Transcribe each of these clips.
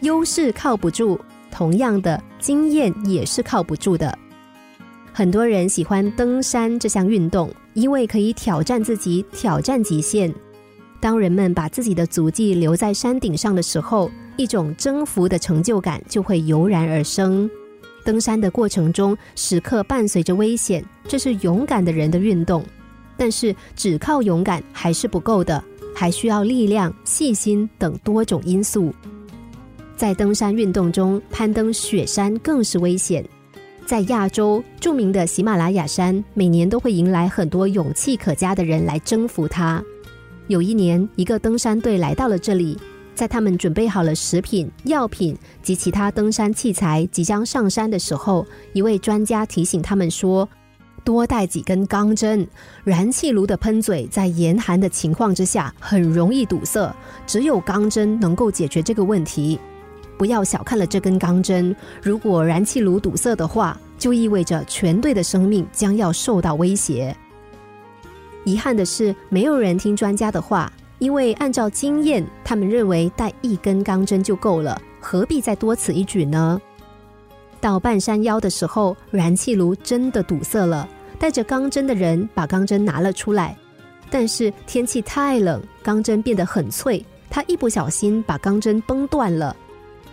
优势靠不住，同样的经验也是靠不住的。很多人喜欢登山这项运动，因为可以挑战自己，挑战极限。当人们把自己的足迹留在山顶上的时候，一种征服的成就感就会油然而生。登山的过程中，时刻伴随着危险，这是勇敢的人的运动。但是，只靠勇敢还是不够的，还需要力量、细心等多种因素。在登山运动中，攀登雪山更是危险。在亚洲著名的喜马拉雅山，每年都会迎来很多勇气可嘉的人来征服它。有一年，一个登山队来到了这里，在他们准备好了食品、药品及其他登山器材，即将上山的时候，一位专家提醒他们说：“多带几根钢针。燃气炉的喷嘴在严寒的情况之下很容易堵塞，只有钢针能够解决这个问题。不要小看了这根钢针，如果燃气炉堵塞的话，就意味着全队的生命将要受到威胁。”遗憾的是，没有人听专家的话，因为按照经验，他们认为带一根钢针就够了，何必再多此一举呢？到半山腰的时候，燃气炉真的堵塞了，带着钢针的人把钢针拿了出来，但是天气太冷，钢针变得很脆，他一不小心把钢针崩断了，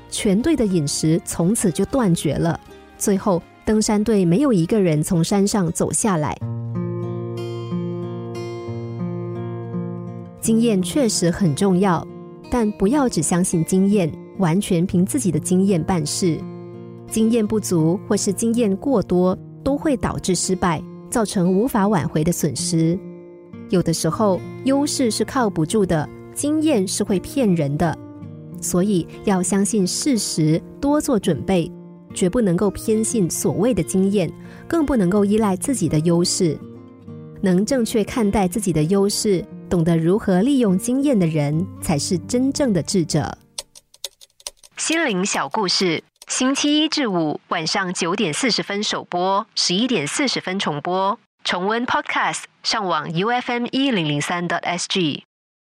全队的饮食从此就断绝了。最后，登山队没有一个人从山上走下来。经验确实很重要，但不要只相信经验，完全凭自己的经验办事。经验不足或是经验过多，都会导致失败，造成无法挽回的损失。有的时候，优势是靠不住的，经验是会骗人的，所以要相信事实，多做准备，绝不能够偏信所谓的经验，更不能够依赖自己的优势。能正确看待自己的优势。懂得如何利用经验的人，才是真正的智者。心灵小故事，星期一至五晚上九点四十分首播，十一点四十分重播。重温 Podcast，上网 U F M 一零零三 t S G。